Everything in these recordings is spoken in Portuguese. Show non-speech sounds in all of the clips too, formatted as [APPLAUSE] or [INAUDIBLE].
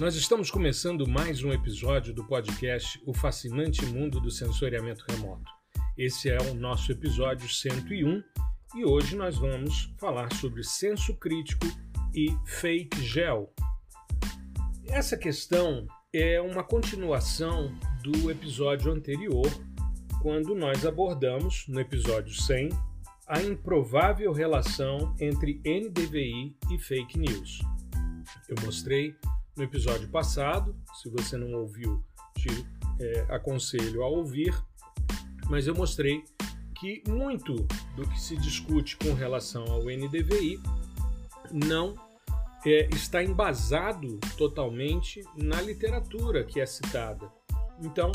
Nós estamos começando mais um episódio do podcast O Fascinante Mundo do Sensoriamento Remoto. Esse é o nosso episódio 101 e hoje nós vamos falar sobre senso crítico e fake gel. Essa questão é uma continuação do episódio anterior, quando nós abordamos, no episódio 100, a improvável relação entre NDVI e fake news. Eu mostrei no episódio passado, se você não ouviu, te é, aconselho a ouvir, mas eu mostrei que muito do que se discute com relação ao NDVI não é, está embasado totalmente na literatura que é citada. Então,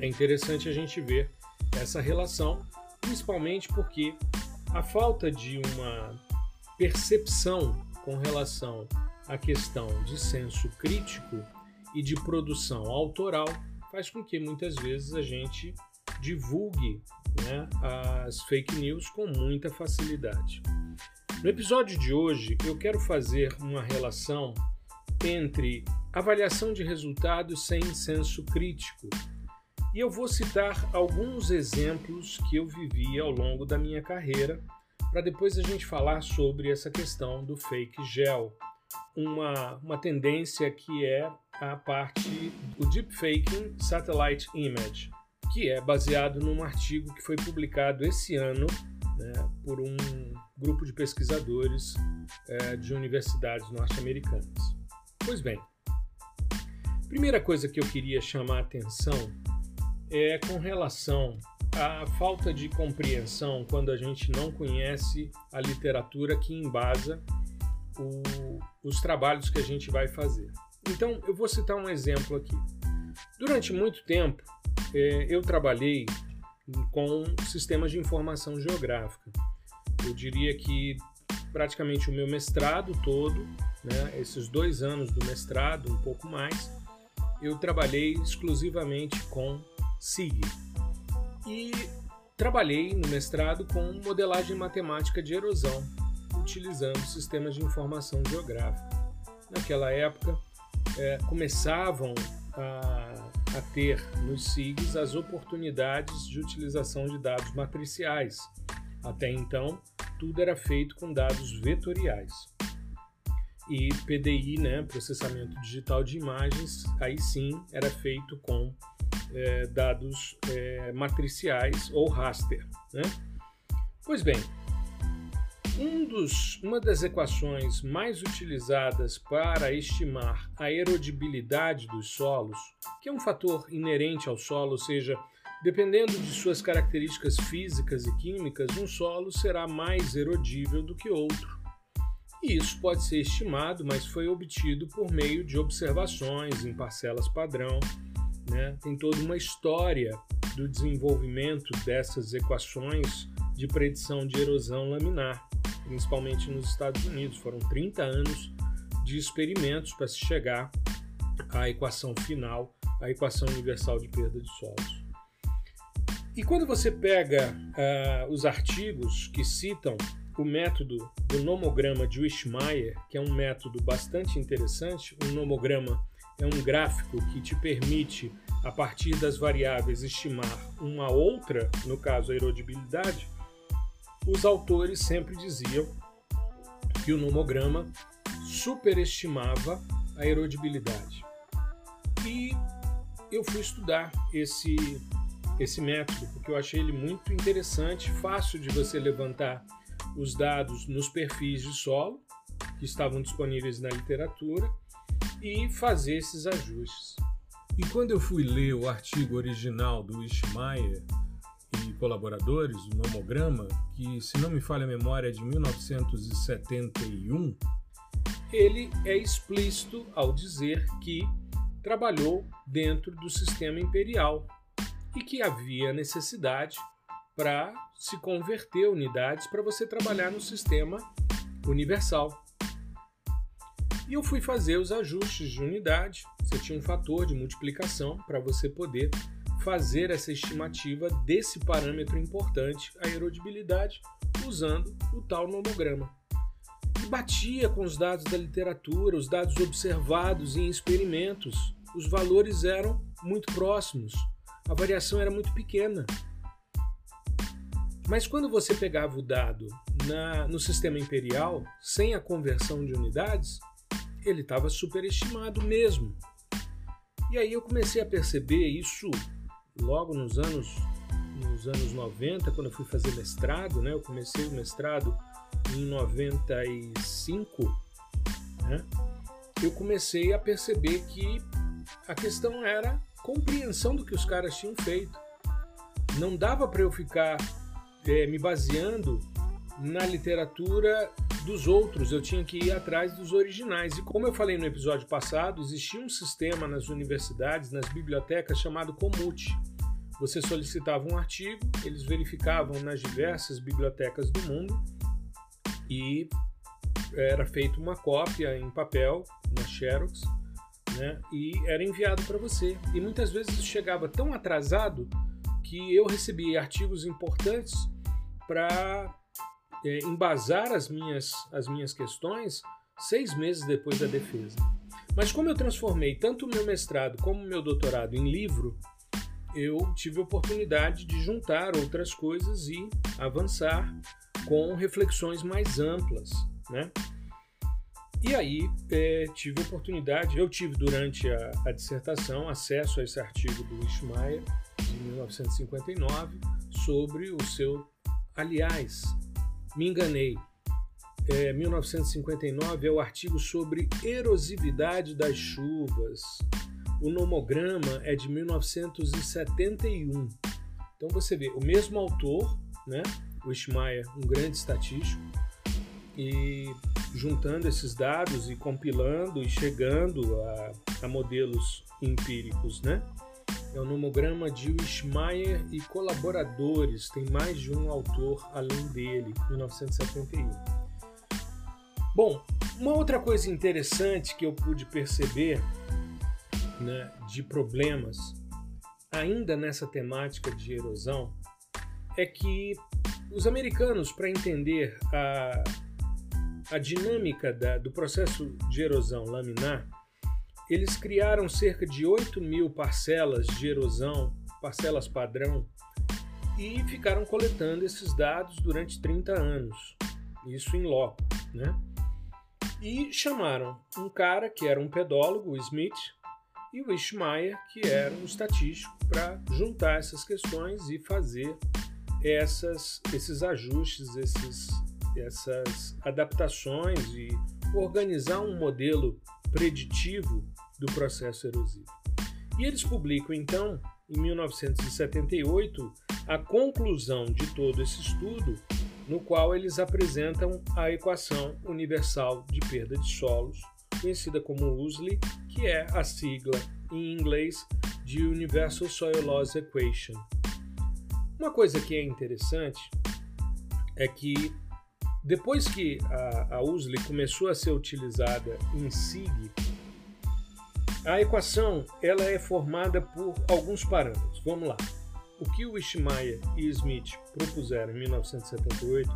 é interessante a gente ver essa relação, principalmente porque a falta de uma percepção com relação à questão de senso crítico e de produção autoral faz com que muitas vezes a gente divulgue né, as fake news com muita facilidade. No episódio de hoje, eu quero fazer uma relação entre avaliação de resultados sem senso crítico. E eu vou citar alguns exemplos que eu vivi ao longo da minha carreira, para depois a gente falar sobre essa questão do fake gel, uma, uma tendência que é a parte do deepfaking satellite image, que é baseado num artigo que foi publicado esse ano né, por um grupo de pesquisadores é, de universidades norte-americanas. Pois bem, primeira coisa que eu queria chamar a atenção é com relação à falta de compreensão quando a gente não conhece a literatura que embasa o, os trabalhos que a gente vai fazer. Então, eu vou citar um exemplo aqui. Durante muito tempo, é, eu trabalhei com sistemas de informação geográfica. Eu diria que praticamente o meu mestrado todo, né, esses dois anos do mestrado, um pouco mais, eu trabalhei exclusivamente com SIG. E trabalhei no mestrado com modelagem matemática de erosão, utilizando sistemas de informação geográfica. Naquela época, é, começavam a a ter nos SIGs as oportunidades de utilização de dados matriciais. Até então, tudo era feito com dados vetoriais. E PDI, né, processamento digital de imagens, aí sim era feito com é, dados é, matriciais ou raster. Né? Pois bem, um dos, uma das equações mais utilizadas para estimar a erodibilidade dos solos, que é um fator inerente ao solo, ou seja, dependendo de suas características físicas e químicas, um solo será mais erodível do que outro. E isso pode ser estimado, mas foi obtido por meio de observações em parcelas padrão. Né? Tem toda uma história do desenvolvimento dessas equações de predição de erosão laminar principalmente nos Estados Unidos. Foram 30 anos de experimentos para se chegar à equação final, a equação universal de perda de solos. E quando você pega uh, os artigos que citam o método do nomograma de Wishmeyer, que é um método bastante interessante, um nomograma é um gráfico que te permite, a partir das variáveis, estimar uma outra, no caso a erodibilidade, os autores sempre diziam que o nomograma superestimava a erodibilidade. E eu fui estudar esse, esse método porque eu achei ele muito interessante, fácil de você levantar os dados nos perfis de solo que estavam disponíveis na literatura e fazer esses ajustes. E quando eu fui ler o artigo original do Ishmael e colaboradores, o Nomograma, que, se não me falha a memória, é de 1971, ele é explícito ao dizer que trabalhou dentro do sistema imperial e que havia necessidade para se converter unidades para você trabalhar no sistema universal. E eu fui fazer os ajustes de unidade. Você tinha um fator de multiplicação para você poder fazer essa estimativa desse parâmetro importante, a erodibilidade, usando o tal nomograma. E batia com os dados da literatura, os dados observados em experimentos. Os valores eram muito próximos, a variação era muito pequena. Mas quando você pegava o dado na, no sistema imperial, sem a conversão de unidades, ele estava superestimado mesmo. E aí eu comecei a perceber isso logo nos anos nos anos 90, quando eu fui fazer mestrado, né? Eu comecei o mestrado em 95, né? Eu comecei a perceber que a questão era compreensão do que os caras tinham feito. Não dava para eu ficar é, me baseando na literatura dos outros, eu tinha que ir atrás dos originais. E como eu falei no episódio passado, existia um sistema nas universidades, nas bibliotecas, chamado Comute. Você solicitava um artigo, eles verificavam nas diversas bibliotecas do mundo e era feita uma cópia em papel, na Xerox, né, e era enviado para você. E muitas vezes chegava tão atrasado que eu recebia artigos importantes para é, embasar as minhas, as minhas questões seis meses depois da defesa. Mas como eu transformei tanto o meu mestrado como o meu doutorado em livro, eu tive a oportunidade de juntar outras coisas e avançar com reflexões mais amplas, né? E aí é, tive oportunidade, eu tive durante a, a dissertação acesso a esse artigo do Ishmael de 1959 sobre o seu Aliás, me enganei. É, 1959 é o artigo sobre erosividade das chuvas. O nomograma é de 1971. Então você vê, o mesmo autor, né, o Schmeier, um grande estatístico, e juntando esses dados e compilando e chegando a, a modelos empíricos, né? É o nomograma de Wischmeier e colaboradores, tem mais de um autor além dele, 1971. Bom, uma outra coisa interessante que eu pude perceber né, de problemas, ainda nessa temática de erosão, é que os americanos, para entender a, a dinâmica da, do processo de erosão laminar, eles criaram cerca de 8 mil parcelas de erosão, parcelas padrão, e ficaram coletando esses dados durante 30 anos, isso em loco, né? E chamaram um cara que era um pedólogo, o Smith, e o Ishmael, que era um estatístico, para juntar essas questões e fazer essas, esses ajustes, esses, essas adaptações e organizar um modelo preditivo do processo erosivo. E eles publicam então, em 1978, a conclusão de todo esse estudo, no qual eles apresentam a equação universal de perda de solos, conhecida como USLE, que é a sigla em inglês de Universal Soil Loss Equation. Uma coisa que é interessante é que depois que a, a USLE começou a ser utilizada em SIG, a equação ela é formada por alguns parâmetros. Vamos lá. O que o Ishmael e Smith propuseram em 1978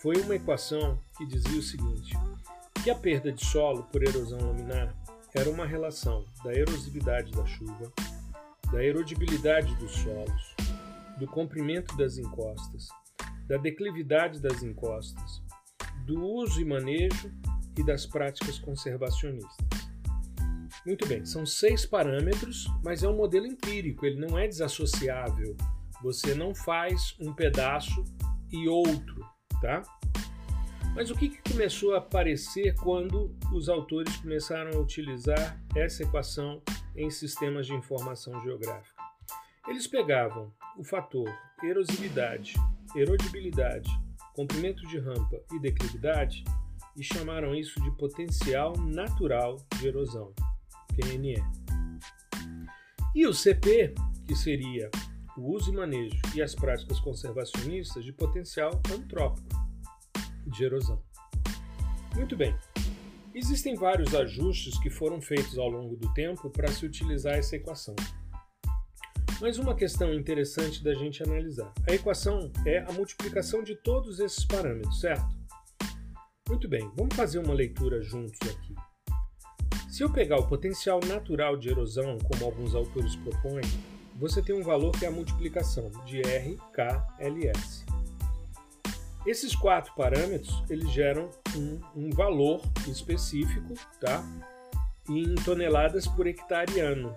foi uma equação que dizia o seguinte: que a perda de solo por erosão laminar era uma relação da erosividade da chuva, da erodibilidade dos solos, do comprimento das encostas, da declividade das encostas, do uso e manejo e das práticas conservacionistas. Muito bem, são seis parâmetros, mas é um modelo empírico, ele não é desassociável. Você não faz um pedaço e outro, tá? Mas o que, que começou a aparecer quando os autores começaram a utilizar essa equação em sistemas de informação geográfica? Eles pegavam o fator erosividade, erodibilidade, comprimento de rampa e declividade e chamaram isso de potencial natural de erosão. PNE. E o CP, que seria o uso e manejo e as práticas conservacionistas de potencial antrópico de erosão. Muito bem. Existem vários ajustes que foram feitos ao longo do tempo para se utilizar essa equação. Mas uma questão interessante da gente analisar. A equação é a multiplicação de todos esses parâmetros, certo? Muito bem, vamos fazer uma leitura juntos aqui. Se eu pegar o potencial natural de erosão, como alguns autores propõem, você tem um valor que é a multiplicação de RKLS. Esses quatro parâmetros eles geram um, um valor específico, tá? Em toneladas por hectare ano.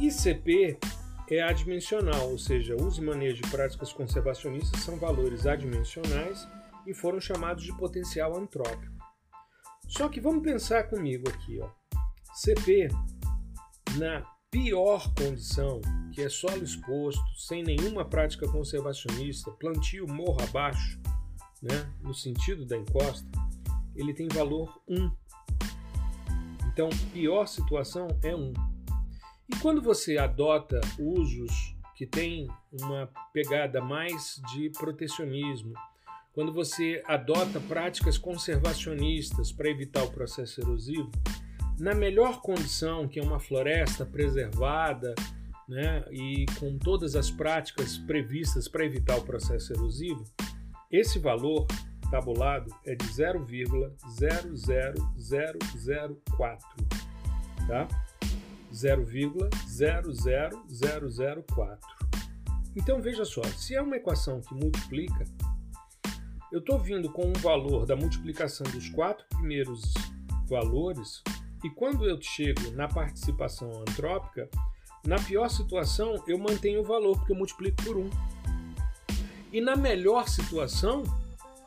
ICP é adimensional, ou seja, uso e manejo de práticas conservacionistas são valores adimensionais e foram chamados de potencial antrópico. Só que vamos pensar comigo aqui, ó. CP na pior condição, que é solo exposto, sem nenhuma prática conservacionista, plantio morro abaixo, né, no sentido da encosta, ele tem valor 1. Então, pior situação é 1. E quando você adota usos que têm uma pegada mais de protecionismo, quando você adota práticas conservacionistas para evitar o processo erosivo, na melhor condição, que é uma floresta preservada né, e com todas as práticas previstas para evitar o processo erosivo, esse valor tabulado é de 0,00004, tá? 0,00004. Então veja só, se é uma equação que multiplica, eu estou vindo com um valor da multiplicação dos quatro primeiros valores, e quando eu chego na participação antrópica, na pior situação eu mantenho o valor, porque eu multiplico por 1. E na melhor situação,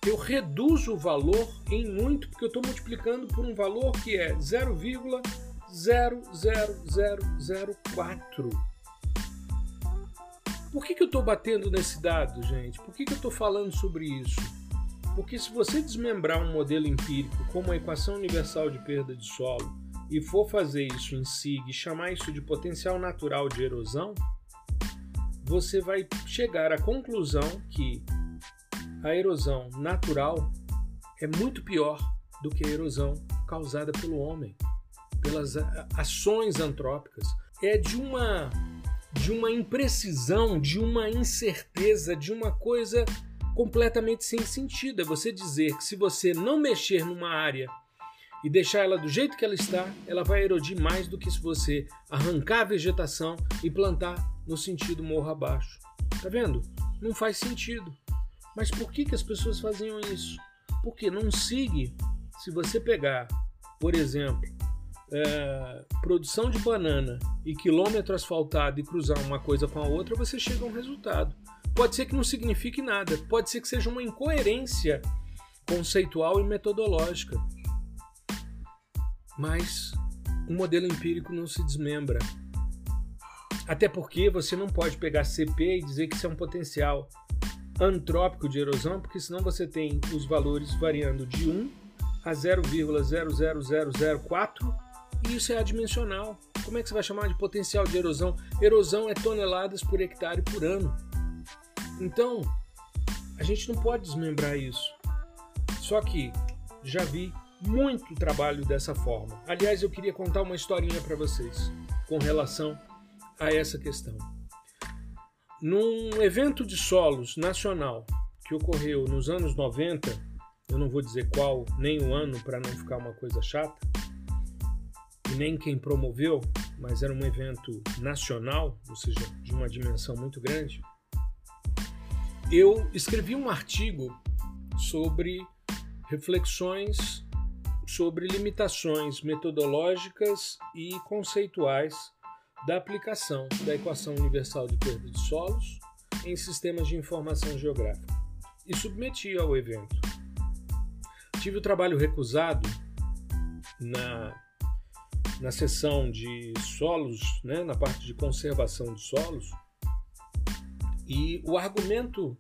eu reduzo o valor em muito, porque eu estou multiplicando por um valor que é 0,00004. Por que, que eu estou batendo nesse dado, gente? Por que, que eu estou falando sobre isso? Porque se você desmembrar um modelo empírico como a equação universal de perda de solo e for fazer isso em SIG e chamar isso de potencial natural de erosão, você vai chegar à conclusão que a erosão natural é muito pior do que a erosão causada pelo homem, pelas ações antrópicas. É de uma de uma imprecisão, de uma incerteza, de uma coisa completamente sem sentido. É você dizer que se você não mexer numa área e deixar ela do jeito que ela está, ela vai erodir mais do que se você arrancar a vegetação e plantar no sentido morro abaixo. Tá vendo? Não faz sentido. Mas por que, que as pessoas faziam isso? Porque não siga. Se você pegar, por exemplo, é, produção de banana e quilômetro asfaltado e cruzar uma coisa com a outra, você chega a um resultado. Pode ser que não signifique nada, pode ser que seja uma incoerência conceitual e metodológica. Mas o modelo empírico não se desmembra. Até porque você não pode pegar CP e dizer que isso é um potencial antrópico de erosão, porque senão você tem os valores variando de 1 a 0,00004 e isso é adimensional. Como é que você vai chamar de potencial de erosão? Erosão é toneladas por hectare por ano. Então, a gente não pode desmembrar isso. Só que já vi muito trabalho dessa forma. Aliás, eu queria contar uma historinha para vocês com relação a essa questão. Num evento de solos nacional que ocorreu nos anos 90, eu não vou dizer qual, nem o ano para não ficar uma coisa chata, e nem quem promoveu, mas era um evento nacional, ou seja, de uma dimensão muito grande eu escrevi um artigo sobre reflexões sobre limitações metodológicas e conceituais da aplicação da equação universal de perda de solos em sistemas de informação geográfica e submeti ao evento. Tive o trabalho recusado na, na sessão de solos, né, na parte de conservação de solos, e o argumento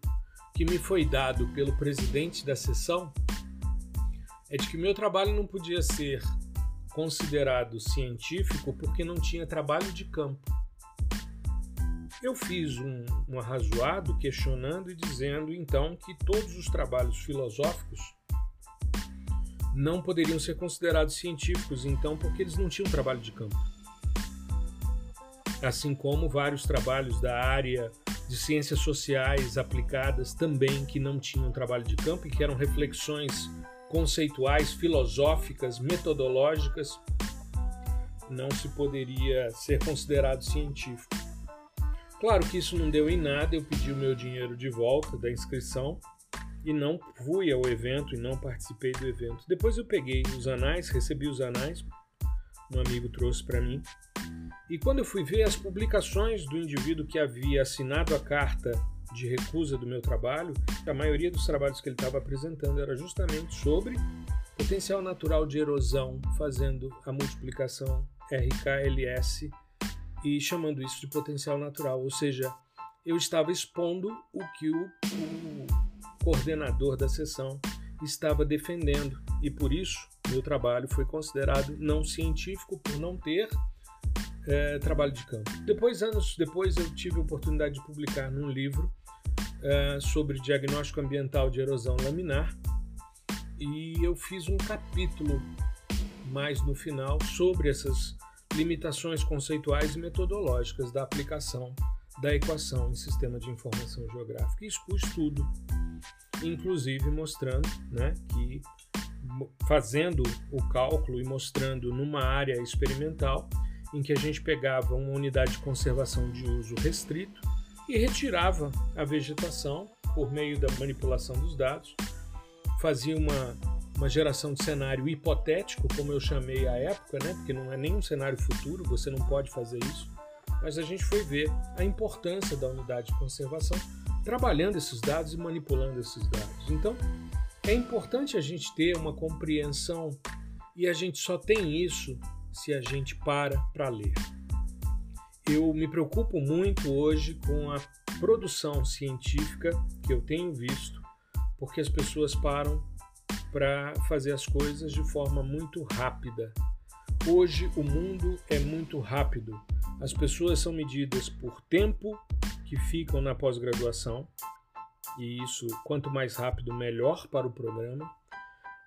que me foi dado pelo presidente da sessão é de que meu trabalho não podia ser considerado científico porque não tinha trabalho de campo. Eu fiz um, um arrazoado questionando e dizendo então que todos os trabalhos filosóficos não poderiam ser considerados científicos, então, porque eles não tinham trabalho de campo. Assim como vários trabalhos da área de ciências sociais aplicadas também que não tinham trabalho de campo e que eram reflexões conceituais, filosóficas, metodológicas, não se poderia ser considerado científico. Claro que isso não deu em nada, eu pedi o meu dinheiro de volta da inscrição e não fui ao evento e não participei do evento. Depois eu peguei os anais, recebi os anais, um amigo trouxe para mim. E quando eu fui ver as publicações do indivíduo que havia assinado a carta de recusa do meu trabalho, a maioria dos trabalhos que ele estava apresentando era justamente sobre potencial natural de erosão, fazendo a multiplicação RKLS e chamando isso de potencial natural, ou seja, eu estava expondo o que o, o coordenador da sessão estava defendendo. E por isso meu trabalho foi considerado não científico por não ter é, trabalho de campo. Depois, anos depois, eu tive a oportunidade de publicar num livro é, sobre diagnóstico ambiental de erosão laminar e eu fiz um capítulo mais no final sobre essas limitações conceituais e metodológicas da aplicação da equação em sistema de informação geográfica. Isso com estudo, inclusive mostrando né, que fazendo o cálculo e mostrando numa área experimental em que a gente pegava uma unidade de conservação de uso restrito e retirava a vegetação por meio da manipulação dos dados, fazia uma, uma geração de cenário hipotético, como eu chamei à época, né? porque não é nem um cenário futuro, você não pode fazer isso, mas a gente foi ver a importância da unidade de conservação trabalhando esses dados e manipulando esses dados. Então, é importante a gente ter uma compreensão e a gente só tem isso se a gente para para ler eu me preocupo muito hoje com a produção científica que eu tenho visto, porque as pessoas param para fazer as coisas de forma muito rápida. Hoje o mundo é muito rápido. As pessoas são medidas por tempo que ficam na pós-graduação, e isso, quanto mais rápido, melhor para o programa,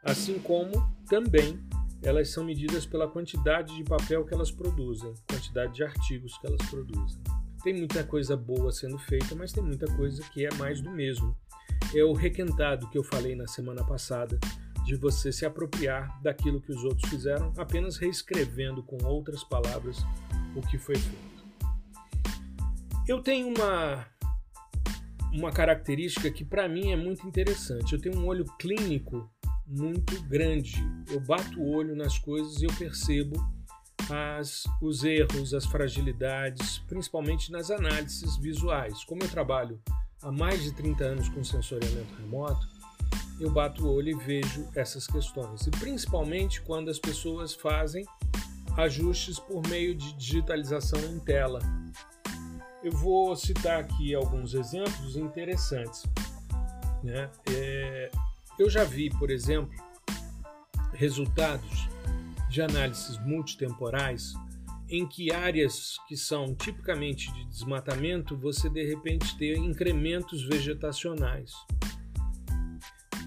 assim como também elas são medidas pela quantidade de papel que elas produzem, quantidade de artigos que elas produzem. Tem muita coisa boa sendo feita, mas tem muita coisa que é mais do mesmo. É o requentado que eu falei na semana passada, de você se apropriar daquilo que os outros fizeram, apenas reescrevendo com outras palavras o que foi feito. Eu tenho uma uma característica que para mim é muito interessante. Eu tenho um olho clínico muito grande. Eu bato o olho nas coisas e eu percebo as, os erros, as fragilidades, principalmente nas análises visuais. Como eu trabalho há mais de 30 anos com sensoriamento remoto, eu bato o olho e vejo essas questões. E principalmente quando as pessoas fazem ajustes por meio de digitalização em tela. Eu vou citar aqui alguns exemplos interessantes. Né? É, eu já vi, por exemplo, resultados de análises multitemporais em que áreas que são tipicamente de desmatamento, você de repente tem incrementos vegetacionais.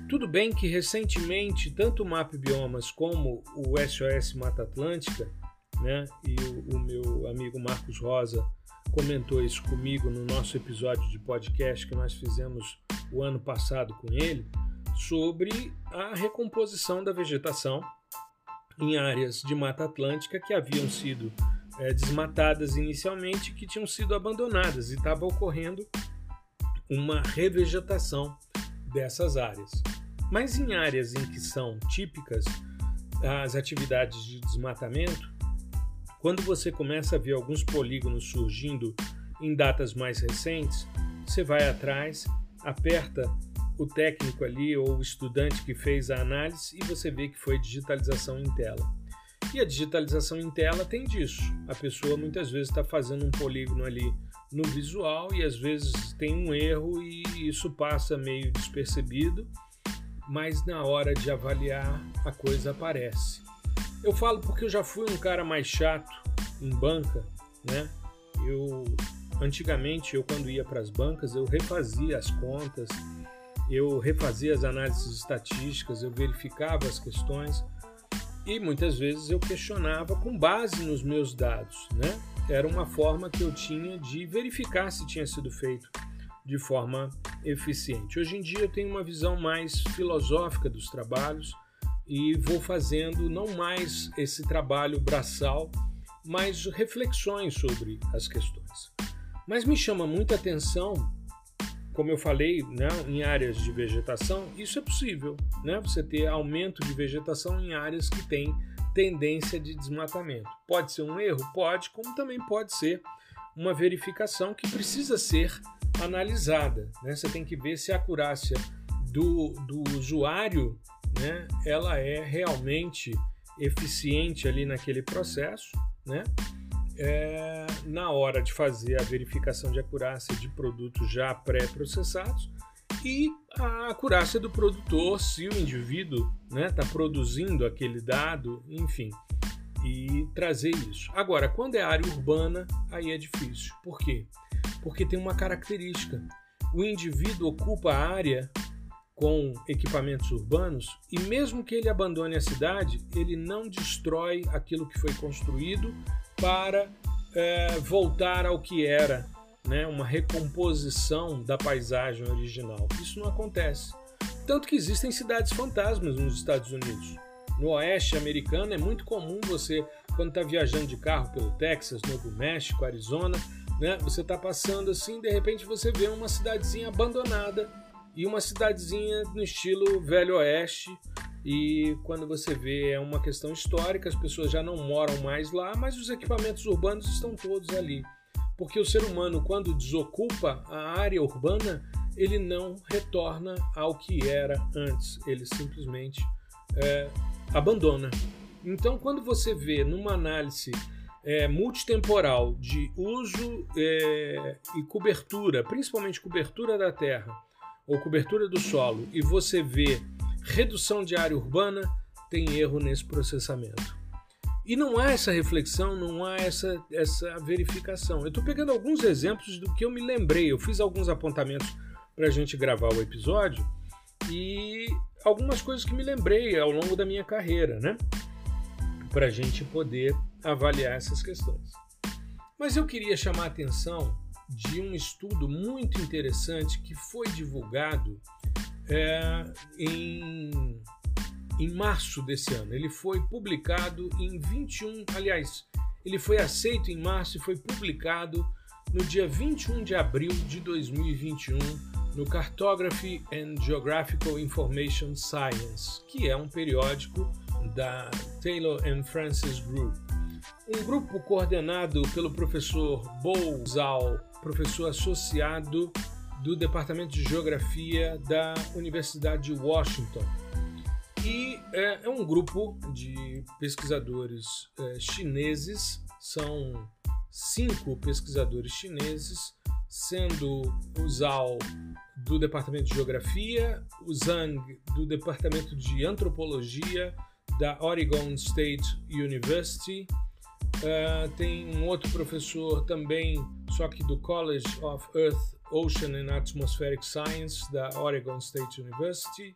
Tudo bem que recentemente tanto o MAP Biomas como o SOS Mata Atlântica, né, e o, o meu amigo Marcos Rosa comentou isso comigo no nosso episódio de podcast que nós fizemos o ano passado com ele, sobre a recomposição da vegetação em áreas de Mata Atlântica que haviam sido é, desmatadas inicialmente, que tinham sido abandonadas e estava ocorrendo uma revegetação dessas áreas. Mas em áreas em que são típicas as atividades de desmatamento, quando você começa a ver alguns polígonos surgindo em datas mais recentes, você vai atrás, aperta o técnico ali ou o estudante que fez a análise e você vê que foi digitalização em tela. E a digitalização em tela tem disso. A pessoa muitas vezes está fazendo um polígono ali no visual e às vezes tem um erro e isso passa meio despercebido, mas na hora de avaliar a coisa aparece. Eu falo porque eu já fui um cara mais chato em banca, né? Eu antigamente eu quando ia para as bancas eu refazia as contas, eu refazia as análises estatísticas, eu verificava as questões e muitas vezes eu questionava com base nos meus dados, né? Era uma forma que eu tinha de verificar se tinha sido feito de forma eficiente. Hoje em dia eu tenho uma visão mais filosófica dos trabalhos, e vou fazendo não mais esse trabalho braçal, mas reflexões sobre as questões. Mas me chama muita atenção, como eu falei, né, em áreas de vegetação, isso é possível, né? Você ter aumento de vegetação em áreas que têm tendência de desmatamento. Pode ser um erro? Pode, como também pode ser uma verificação que precisa ser analisada. Né? Você tem que ver se a acurácia do, do usuário né, ela é realmente eficiente ali naquele processo, né? É, na hora de fazer a verificação de acurácia de produtos já pré-processados e a acurácia do produtor, se o indivíduo está né, tá produzindo aquele dado, enfim, e trazer isso. Agora, quando é área urbana, aí é difícil. Por quê? Porque tem uma característica. O indivíduo ocupa a área com equipamentos urbanos e mesmo que ele abandone a cidade, ele não destrói aquilo que foi construído para é, voltar ao que era, né? uma recomposição da paisagem original. Isso não acontece. Tanto que existem cidades fantasmas nos Estados Unidos. No oeste americano é muito comum você, quando está viajando de carro pelo Texas, Novo México, Arizona, né, você está passando assim, de repente você vê uma cidadezinha abandonada e uma cidadezinha no estilo Velho Oeste. E quando você vê é uma questão histórica, as pessoas já não moram mais lá, mas os equipamentos urbanos estão todos ali. Porque o ser humano, quando desocupa a área urbana, ele não retorna ao que era antes, ele simplesmente é, abandona. Então, quando você vê numa análise é, multitemporal de uso é, e cobertura, principalmente cobertura da terra ou cobertura do solo, e você vê redução de área urbana, tem erro nesse processamento. E não há essa reflexão, não há essa, essa verificação. Eu estou pegando alguns exemplos do que eu me lembrei. Eu fiz alguns apontamentos para a gente gravar o episódio e algumas coisas que me lembrei ao longo da minha carreira, né? Para a gente poder avaliar essas questões. Mas eu queria chamar a atenção de um estudo muito interessante que foi divulgado é, em, em março desse ano. Ele foi publicado em 21, aliás, ele foi aceito em março e foi publicado no dia 21 de abril de 2021 no Cartography and Geographical Information Science, que é um periódico da Taylor and Francis Group. Um grupo coordenado pelo professor Bo Zhao, professor associado do Departamento de Geografia da Universidade de Washington. E é, é um grupo de pesquisadores é, chineses, são cinco pesquisadores chineses, sendo o Zhao do Departamento de Geografia, o Zhang do Departamento de Antropologia da Oregon State University. Uh, tem um outro professor também, só que do College of Earth, Ocean and Atmospheric Science da Oregon State University.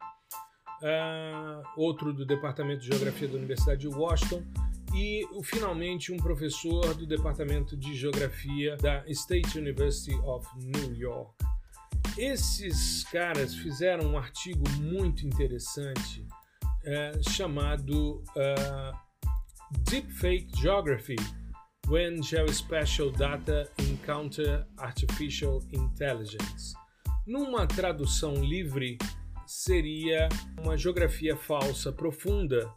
Uh, outro do Departamento de Geografia da Universidade de Washington e finalmente um professor do Departamento de Geografia da State University of New York. Esses caras fizeram um artigo muito interessante é, chamado uh, Deepfake Geography When Geospatial Data Encounter Artificial Intelligence. Numa tradução livre, seria uma geografia falsa profunda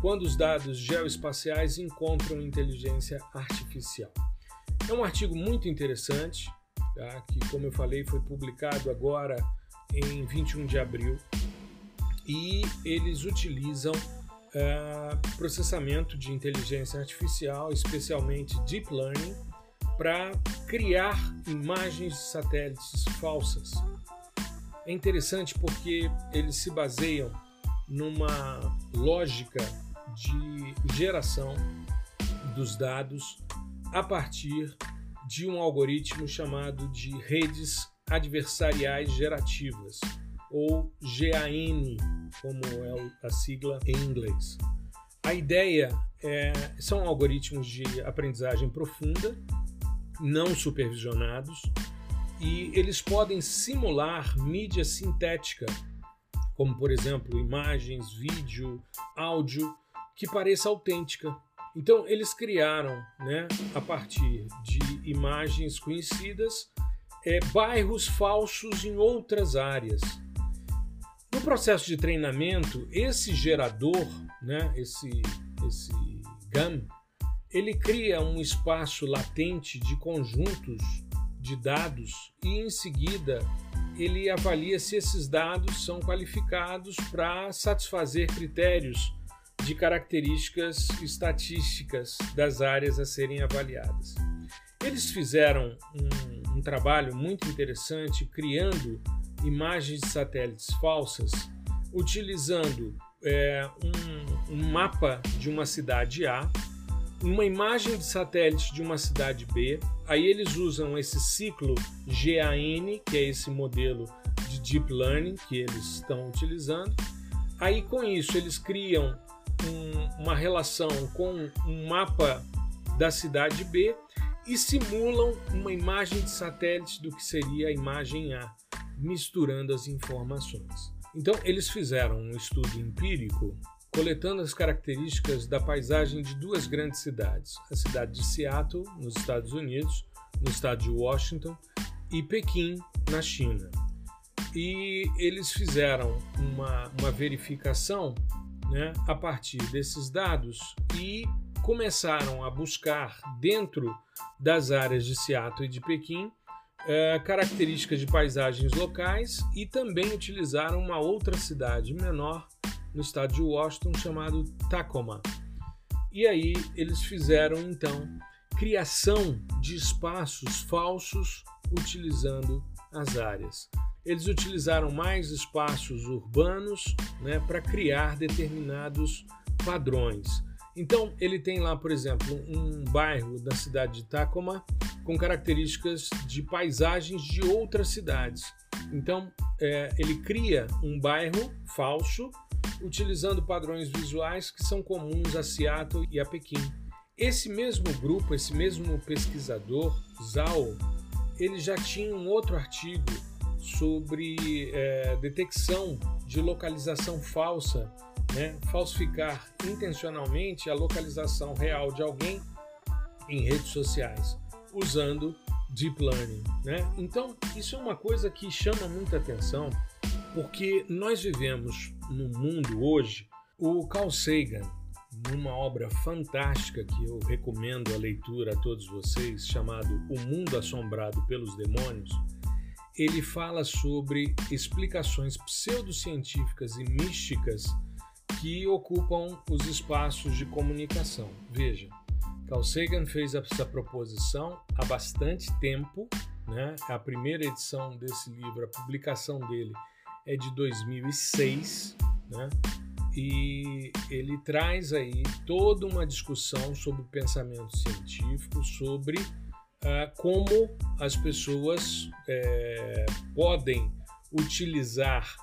quando os dados geoespaciais encontram inteligência artificial. É um artigo muito interessante, tá? que, como eu falei, foi publicado agora em 21 de abril e eles utilizam uh, processamento de inteligência artificial, especialmente deep learning, para criar imagens de satélites falsas. É interessante porque eles se baseiam numa lógica de geração dos dados a partir de um algoritmo chamado de redes adversariais gerativas, ou GAN, como é a sigla em inglês. A ideia é, são algoritmos de aprendizagem profunda, não supervisionados, e eles podem simular mídia sintética, como por exemplo imagens, vídeo, áudio, que pareça autêntica. Então eles criaram, né, a partir de imagens conhecidas, é, bairros falsos em outras áreas. Processo de treinamento, esse gerador, né, esse, esse GAM, ele cria um espaço latente de conjuntos de dados e em seguida ele avalia se esses dados são qualificados para satisfazer critérios de características estatísticas das áreas a serem avaliadas. Eles fizeram um, um trabalho muito interessante criando imagens de satélites falsas, utilizando é, um, um mapa de uma cidade A, uma imagem de satélite de uma cidade B. Aí eles usam esse ciclo GAN, que é esse modelo de deep learning que eles estão utilizando. Aí com isso eles criam um, uma relação com um mapa da cidade B e simulam uma imagem de satélite do que seria a imagem A, misturando as informações. Então, eles fizeram um estudo empírico coletando as características da paisagem de duas grandes cidades, a cidade de Seattle, nos Estados Unidos, no estado de Washington, e Pequim, na China. E eles fizeram uma, uma verificação né, a partir desses dados e começaram a buscar dentro das áreas de Seattle e de Pequim é, características de paisagens locais e também utilizaram uma outra cidade menor no estado de Washington chamado Tacoma. E aí eles fizeram então criação de espaços falsos utilizando as áreas. Eles utilizaram mais espaços urbanos né, para criar determinados padrões. Então, ele tem lá, por exemplo, um bairro da cidade de Tacoma com características de paisagens de outras cidades. Então, é, ele cria um bairro falso utilizando padrões visuais que são comuns a Seattle e a Pequim. Esse mesmo grupo, esse mesmo pesquisador, Zhao, ele já tinha um outro artigo sobre é, detecção de localização falsa né, falsificar intencionalmente a localização real de alguém em redes sociais, usando deep learning. Né? Então, isso é uma coisa que chama muita atenção, porque nós vivemos no mundo hoje. O Carl Sagan, numa obra fantástica que eu recomendo a leitura a todos vocês, chamado O Mundo Assombrado pelos Demônios, ele fala sobre explicações pseudocientíficas e místicas que ocupam os espaços de comunicação. Veja, Carl Sagan fez essa proposição há bastante tempo, né? A primeira edição desse livro, a publicação dele é de 2006, né? E ele traz aí toda uma discussão sobre o pensamento científico, sobre uh, como as pessoas é, podem utilizar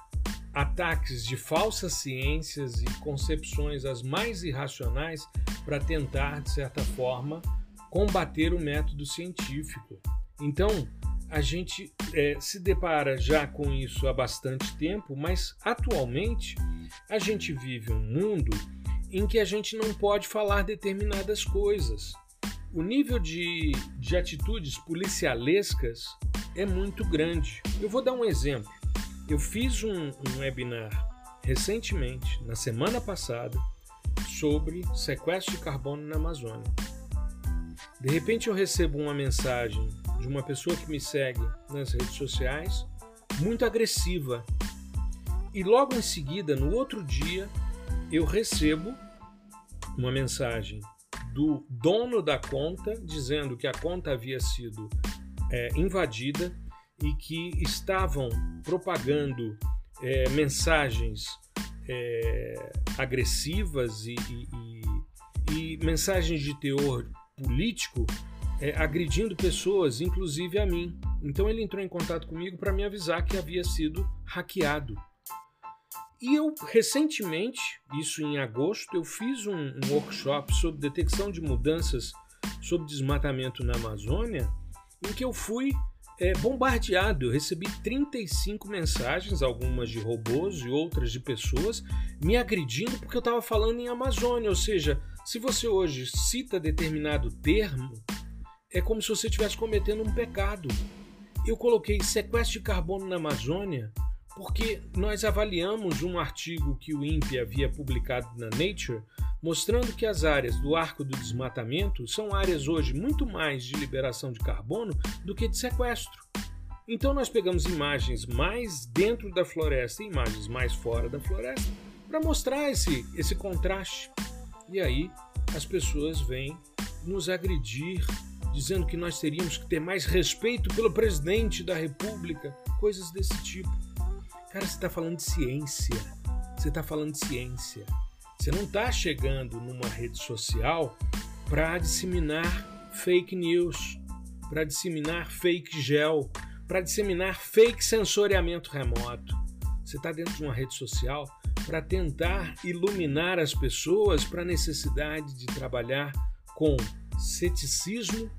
ataques de falsas ciências e concepções as mais irracionais para tentar, de certa forma, combater o método científico. Então, a gente é, se depara já com isso há bastante tempo, mas atualmente a gente vive um mundo em que a gente não pode falar determinadas coisas. O nível de, de atitudes policialescas é muito grande. Eu vou dar um exemplo. Eu fiz um, um webinar recentemente, na semana passada, sobre sequestro de carbono na Amazônia. De repente eu recebo uma mensagem de uma pessoa que me segue nas redes sociais, muito agressiva. E logo em seguida, no outro dia, eu recebo uma mensagem do dono da conta dizendo que a conta havia sido é, invadida e que estavam propagando é, mensagens é, agressivas e, e, e, e, mensagens de teor político é, agredindo pessoas, inclusive a mim. Então ele entrou em contato comigo para me avisar que havia sido hackeado. E eu recentemente, isso em agosto, eu fiz um, um workshop sobre detecção de mudanças sobre desmatamento na Amazônia, em que eu fui é, bombardeado. Eu recebi 35 mensagens, algumas de robôs e outras de pessoas, me agredindo porque eu estava falando em Amazônia. Ou seja, se você hoje cita determinado termo, é como se você estivesse cometendo um pecado. Eu coloquei sequestro de carbono na Amazônia porque nós avaliamos um artigo que o INPE havia publicado na Nature, mostrando que as áreas do arco do desmatamento são áreas hoje muito mais de liberação de carbono do que de sequestro. Então nós pegamos imagens mais dentro da floresta e imagens mais fora da floresta para mostrar esse, esse contraste. E aí as pessoas vêm nos agredir, dizendo que nós teríamos que ter mais respeito pelo presidente da República, coisas desse tipo. Cara, você está falando de ciência. Você está falando de ciência. Você não está chegando numa rede social para disseminar fake news, para disseminar fake gel, para disseminar fake sensoriamento remoto. Você está dentro de uma rede social para tentar iluminar as pessoas para a necessidade de trabalhar com ceticismo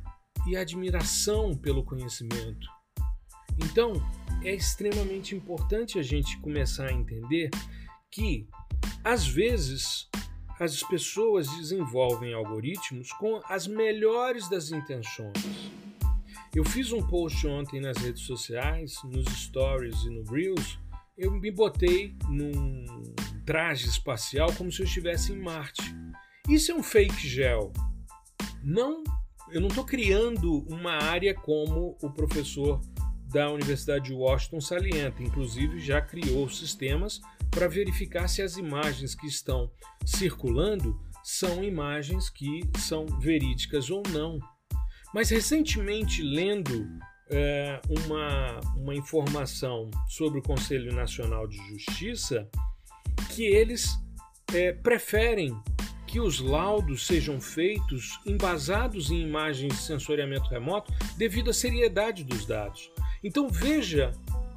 e admiração pelo conhecimento. Então, é extremamente importante a gente começar a entender que, às vezes, as pessoas desenvolvem algoritmos com as melhores das intenções. Eu fiz um post ontem nas redes sociais, nos stories e no Reels. Eu me botei num traje espacial como se eu estivesse em Marte. Isso é um fake gel. Não, eu não estou criando uma área como o professor da Universidade de Washington salienta, inclusive já criou sistemas para verificar se as imagens que estão circulando são imagens que são verídicas ou não. Mas recentemente, lendo é, uma, uma informação sobre o Conselho Nacional de Justiça, que eles é, preferem que os laudos sejam feitos embasados em imagens de sensoriamento remoto devido à seriedade dos dados. Então veja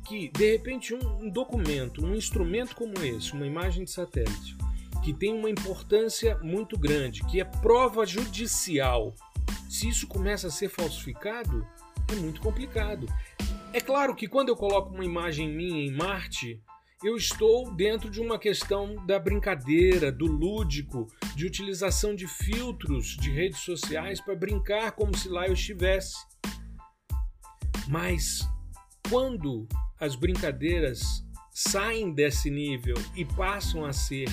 que, de repente, um, um documento, um instrumento como esse, uma imagem de satélite, que tem uma importância muito grande, que é prova judicial, se isso começa a ser falsificado, é muito complicado. É claro que quando eu coloco uma imagem minha em Marte, eu estou dentro de uma questão da brincadeira, do lúdico, de utilização de filtros de redes sociais para brincar como se lá eu estivesse. Mas quando as brincadeiras saem desse nível e passam a ser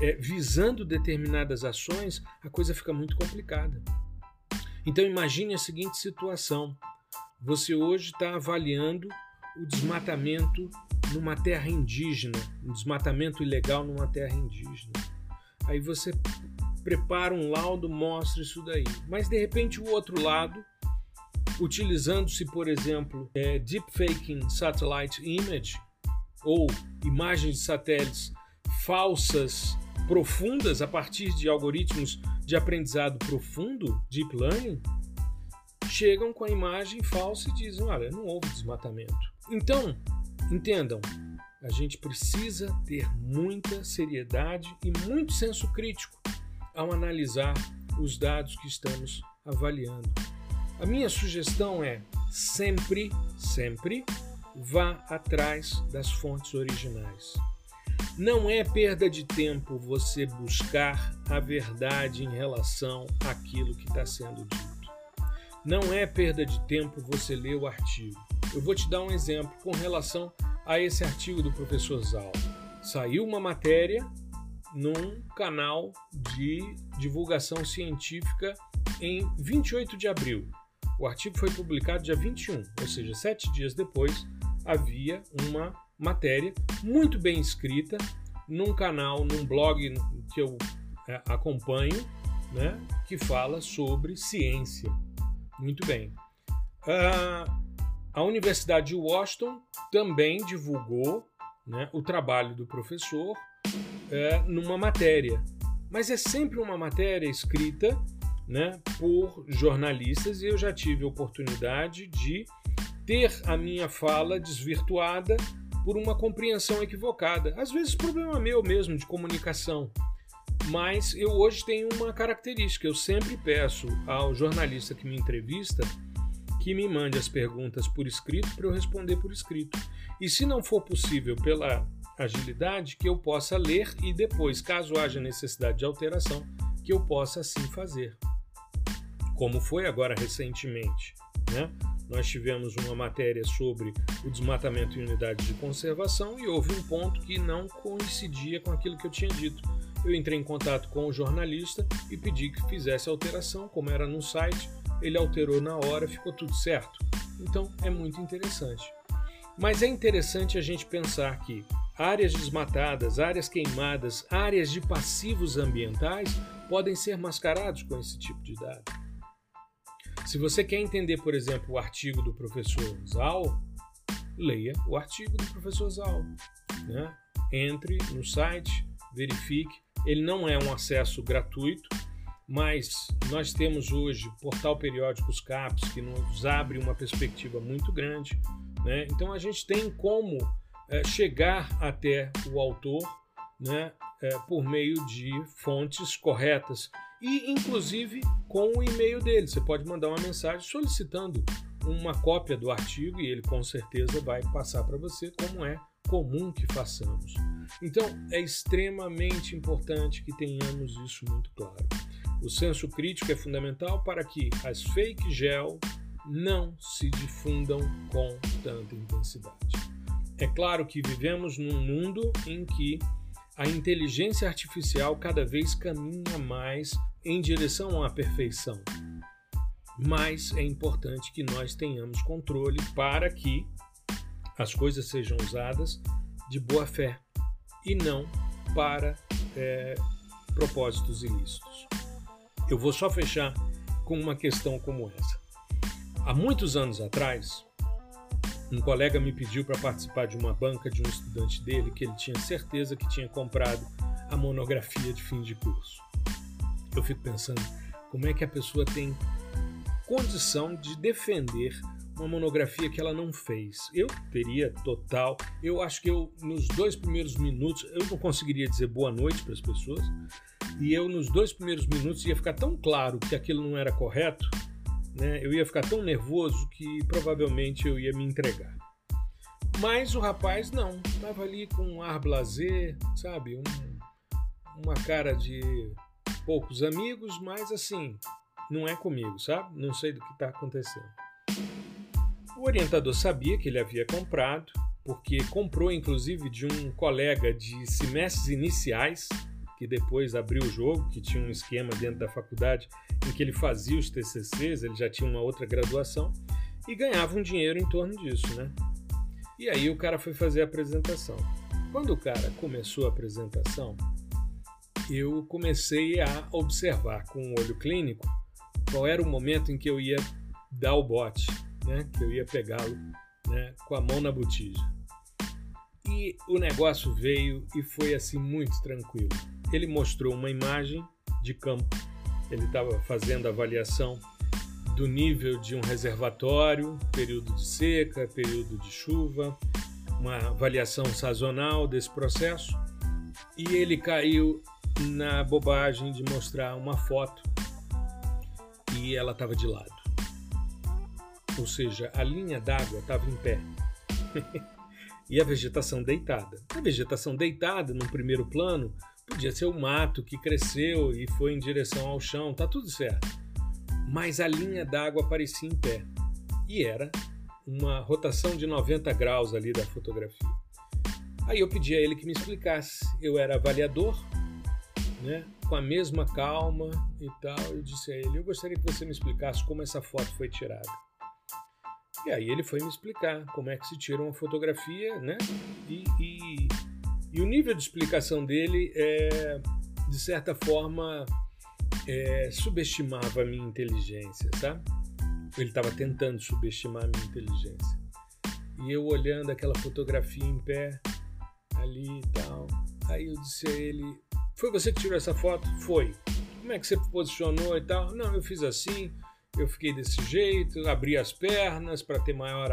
é, visando determinadas ações, a coisa fica muito complicada. Então imagine a seguinte situação: você hoje está avaliando o desmatamento numa terra indígena, um desmatamento ilegal numa terra indígena. Aí você prepara um laudo, mostra isso daí. Mas de repente o outro lado utilizando-se, por exemplo, é, deepfaking satellite image ou imagens de satélites falsas profundas a partir de algoritmos de aprendizado profundo, deep learning, chegam com a imagem falsa e dizem: olha, não houve desmatamento. Então, entendam, a gente precisa ter muita seriedade e muito senso crítico ao analisar os dados que estamos avaliando. A minha sugestão é sempre, sempre vá atrás das fontes originais. Não é perda de tempo você buscar a verdade em relação àquilo que está sendo dito. Não é perda de tempo você ler o artigo. Eu vou te dar um exemplo com relação a esse artigo do professor Zal. Saiu uma matéria num canal de divulgação científica em 28 de abril. O artigo foi publicado dia 21, ou seja, sete dias depois, havia uma matéria muito bem escrita num canal, num blog que eu é, acompanho, né, que fala sobre ciência. Muito bem. Uh, a Universidade de Washington também divulgou né, o trabalho do professor é, numa matéria, mas é sempre uma matéria escrita né, por jornalistas e eu já tive a oportunidade de ter a minha fala desvirtuada por uma compreensão equivocada. Às vezes, problema meu mesmo de comunicação. Mas eu hoje tenho uma característica: eu sempre peço ao jornalista que me entrevista que me mande as perguntas por escrito para eu responder por escrito. E se não for possível pela agilidade, que eu possa ler e depois, caso haja necessidade de alteração, que eu possa assim fazer. Como foi agora recentemente, né? Nós tivemos uma matéria sobre o desmatamento em unidades de conservação e houve um ponto que não coincidia com aquilo que eu tinha dito. Eu entrei em contato com o jornalista e pedi que fizesse alteração, como era no site, ele alterou na hora, ficou tudo certo. Então é muito interessante. Mas é interessante a gente pensar que áreas desmatadas, áreas queimadas, áreas de passivos ambientais podem ser mascarados com esse tipo de dado. Se você quer entender, por exemplo, o artigo do professor Zal, leia o artigo do professor Zal. Né? Entre no site, verifique. Ele não é um acesso gratuito, mas nós temos hoje portal periódicos CAPS que nos abre uma perspectiva muito grande. Né? Então a gente tem como é, chegar até o autor né, é, por meio de fontes corretas e inclusive com o e-mail dele. Você pode mandar uma mensagem solicitando uma cópia do artigo e ele com certeza vai passar para você como é comum que façamos. Então é extremamente importante que tenhamos isso muito claro. O senso crítico é fundamental para que as fake gel não se difundam com tanta intensidade. É claro que vivemos num mundo em que a inteligência artificial cada vez caminha mais em direção à perfeição. Mas é importante que nós tenhamos controle para que as coisas sejam usadas de boa fé e não para é, propósitos ilícitos. Eu vou só fechar com uma questão como essa. Há muitos anos atrás, um colega me pediu para participar de uma banca de um estudante dele que ele tinha certeza que tinha comprado a monografia de fim de curso. Eu fico pensando como é que a pessoa tem condição de defender uma monografia que ela não fez. Eu teria total. Eu acho que eu, nos dois primeiros minutos, eu não conseguiria dizer boa noite para as pessoas, e eu, nos dois primeiros minutos, ia ficar tão claro que aquilo não era correto né, eu ia ficar tão nervoso que provavelmente eu ia me entregar. Mas o rapaz não, estava ali com um ar blazer, sabe? Um, uma cara de poucos amigos, mas assim, não é comigo, sabe? Não sei do que está acontecendo. O orientador sabia que ele havia comprado, porque comprou inclusive de um colega de semestres iniciais que depois abriu o jogo, que tinha um esquema dentro da faculdade em que ele fazia os TCCs, ele já tinha uma outra graduação e ganhava um dinheiro em torno disso, né? E aí o cara foi fazer a apresentação. Quando o cara começou a apresentação, eu comecei a observar com o olho clínico qual era o momento em que eu ia dar o bote, né? Que eu ia pegá-lo, né? Com a mão na botija. E o negócio veio e foi assim muito tranquilo ele mostrou uma imagem de campo. Ele estava fazendo avaliação do nível de um reservatório, período de seca, período de chuva, uma avaliação sazonal desse processo. E ele caiu na bobagem de mostrar uma foto e ela estava de lado. Ou seja, a linha d'água estava em pé. [LAUGHS] e a vegetação deitada. A vegetação deitada, no primeiro plano, Podia ser o mato que cresceu e foi em direção ao chão, tá tudo certo. Mas a linha d'água parecia em pé. E era uma rotação de 90 graus ali da fotografia. Aí eu pedi a ele que me explicasse. Eu era avaliador, né, com a mesma calma e tal. Eu disse a ele: Eu gostaria que você me explicasse como essa foto foi tirada. E aí ele foi me explicar como é que se tira uma fotografia, né? E, e e o nível de explicação dele, é, de certa forma, é, subestimava a minha inteligência, sabe? Ele estava tentando subestimar a minha inteligência. E eu olhando aquela fotografia em pé, ali e tal. Aí eu disse a ele: Foi você que tirou essa foto? Foi. Como é que você posicionou e tal? Não, eu fiz assim, eu fiquei desse jeito, abri as pernas para ter maior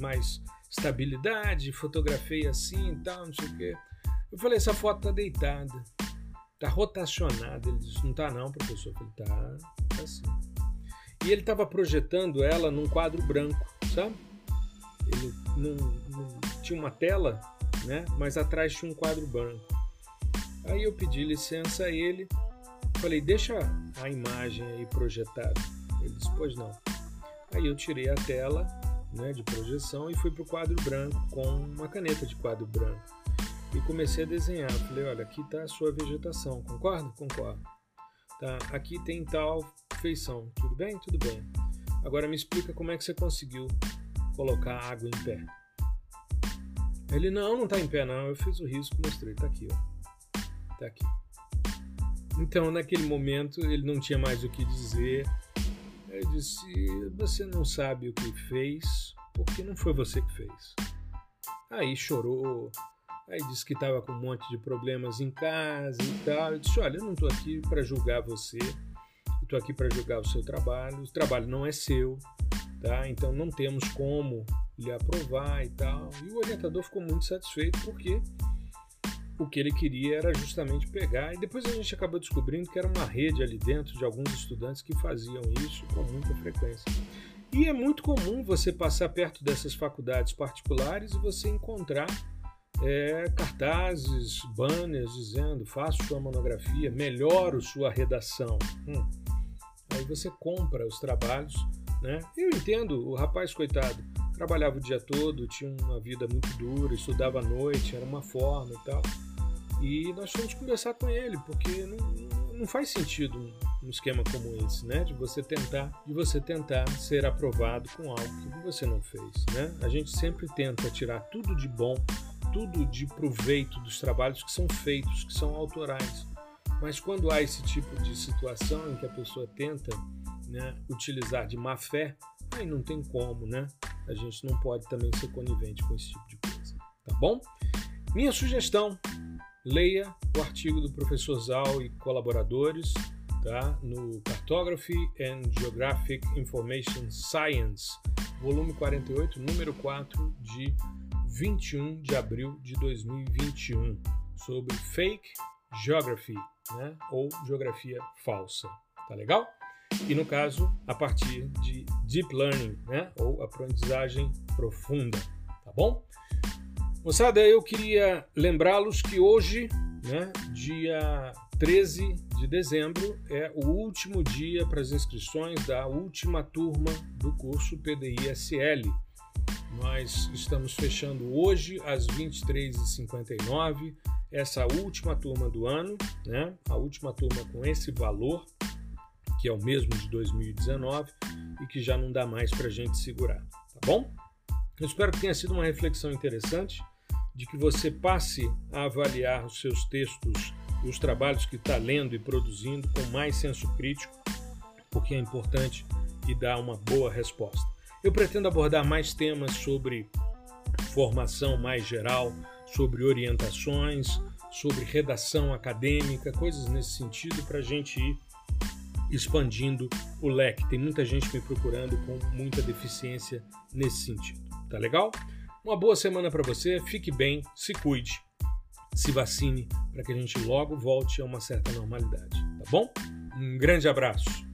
mais estabilidade, fotografei assim e tal, não sei o quê. Eu falei, essa foto tá deitada, tá rotacionada. Ele disse, não tá não, professor. Eu falei, tá, tá sim. E ele estava projetando ela num quadro branco, sabe? Ele não, tinha uma tela, né? Mas atrás tinha um quadro branco. Aí eu pedi licença a ele, falei, deixa a imagem aí projetada. Ele disse, pois não. Aí eu tirei a tela né, de projeção e fui para o quadro branco com uma caneta de quadro branco. E comecei a desenhar. Falei, olha, aqui está a sua vegetação, concorda? Concordo. Tá, aqui tem tal feição. Tudo bem? Tudo bem. Agora me explica como é que você conseguiu colocar água em pé. Ele, não, não está em pé não. Eu fiz o risco, mostrei. Está aqui, ó. Está aqui. Então, naquele momento, ele não tinha mais o que dizer. Eu disse: Você não sabe o que fez, porque não foi você que fez. Aí chorou, aí disse que estava com um monte de problemas em casa e tal. Eu disse: Olha, eu não estou aqui para julgar você, estou aqui para julgar o seu trabalho. O trabalho não é seu, tá? Então não temos como lhe aprovar e tal. E o orientador ficou muito satisfeito porque o que ele queria era justamente pegar, e depois a gente acabou descobrindo que era uma rede ali dentro de alguns estudantes que faziam isso com muita frequência. E é muito comum você passar perto dessas faculdades particulares e você encontrar é, cartazes, banners dizendo faça sua monografia, melhore sua redação. Hum. Aí você compra os trabalhos. Né? Eu entendo, o rapaz, coitado, trabalhava o dia todo, tinha uma vida muito dura, estudava à noite, era uma forma e tal. E nós fomos conversar com ele, porque não, não faz sentido um esquema como esse, né? De você tentar, de você tentar ser aprovado com algo que você não fez, né? A gente sempre tenta tirar tudo de bom, tudo de proveito dos trabalhos que são feitos, que são autorais. Mas quando há esse tipo de situação em que a pessoa tenta né, utilizar de má fé, aí não tem como, né? A gente não pode também ser conivente com esse tipo de coisa, tá bom? Minha sugestão leia o artigo do professor Zal e colaboradores tá? no Cartography and Geographic Information Science, volume 48, número 4, de 21 de abril de 2021, sobre fake geography, né? ou geografia falsa. Tá legal? E no caso, a partir de deep learning, né? ou aprendizagem profunda. Tá bom? Moçada, eu queria lembrá-los que hoje, né, dia 13 de dezembro, é o último dia para as inscrições da última turma do curso PDI-SL. Nós estamos fechando hoje às 23h59 essa última turma do ano, né? a última turma com esse valor, que é o mesmo de 2019 e que já não dá mais para a gente segurar, tá bom? Eu espero que tenha sido uma reflexão interessante de que você passe a avaliar os seus textos e os trabalhos que está lendo e produzindo com mais senso crítico, porque é importante e dá uma boa resposta. Eu pretendo abordar mais temas sobre formação mais geral, sobre orientações, sobre redação acadêmica, coisas nesse sentido para a gente ir expandindo o leque. Tem muita gente me procurando com muita deficiência nesse sentido. Tá legal? Uma boa semana para você, fique bem, se cuide, se vacine para que a gente logo volte a uma certa normalidade, tá bom? Um grande abraço.